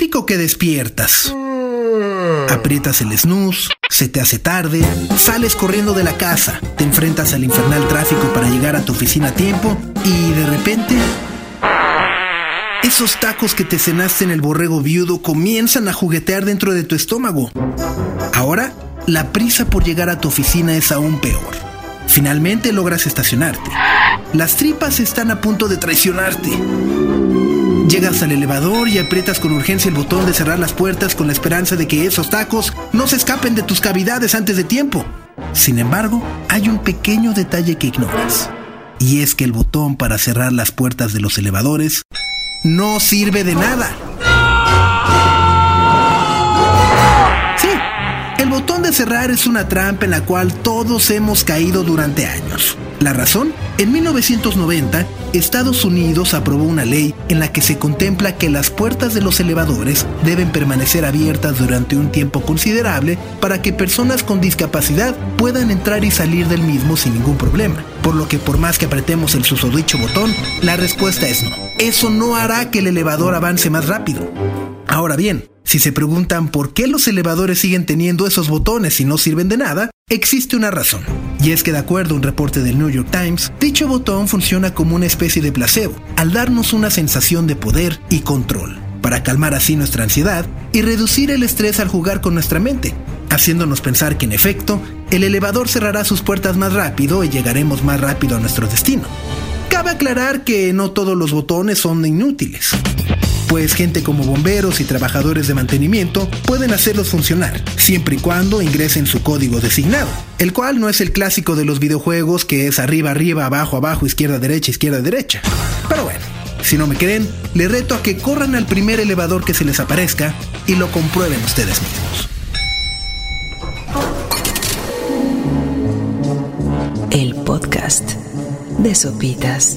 Típico que despiertas. Aprietas el snooze, se te hace tarde, sales corriendo de la casa, te enfrentas al infernal tráfico para llegar a tu oficina a tiempo y de repente... Esos tacos que te cenaste en el borrego viudo comienzan a juguetear dentro de tu estómago. Ahora, la prisa por llegar a tu oficina es aún peor. Finalmente logras estacionarte. Las tripas están a punto de traicionarte. Llegas al elevador y aprietas con urgencia el botón de cerrar las puertas con la esperanza de que esos tacos no se escapen de tus cavidades antes de tiempo. Sin embargo, hay un pequeño detalle que ignoras. Y es que el botón para cerrar las puertas de los elevadores no sirve de nada. Cerrar es una trampa en la cual todos hemos caído durante años. ¿La razón? En 1990, Estados Unidos aprobó una ley en la que se contempla que las puertas de los elevadores deben permanecer abiertas durante un tiempo considerable para que personas con discapacidad puedan entrar y salir del mismo sin ningún problema. Por lo que por más que apretemos el susodicho botón, la respuesta es no. Eso no hará que el elevador avance más rápido. Ahora bien, si se preguntan por qué los elevadores siguen teniendo esos botones y no sirven de nada, existe una razón. Y es que de acuerdo a un reporte del New York Times, dicho botón funciona como una especie de placebo, al darnos una sensación de poder y control, para calmar así nuestra ansiedad y reducir el estrés al jugar con nuestra mente, haciéndonos pensar que en efecto, el elevador cerrará sus puertas más rápido y llegaremos más rápido a nuestro destino. Cabe aclarar que no todos los botones son inútiles pues gente como bomberos y trabajadores de mantenimiento pueden hacerlos funcionar, siempre y cuando ingresen su código designado, el cual no es el clásico de los videojuegos que es arriba, arriba, abajo, abajo, izquierda, derecha, izquierda, derecha. Pero bueno, si no me creen, les reto a que corran al primer elevador que se les aparezca y lo comprueben ustedes mismos. El podcast de Sopitas.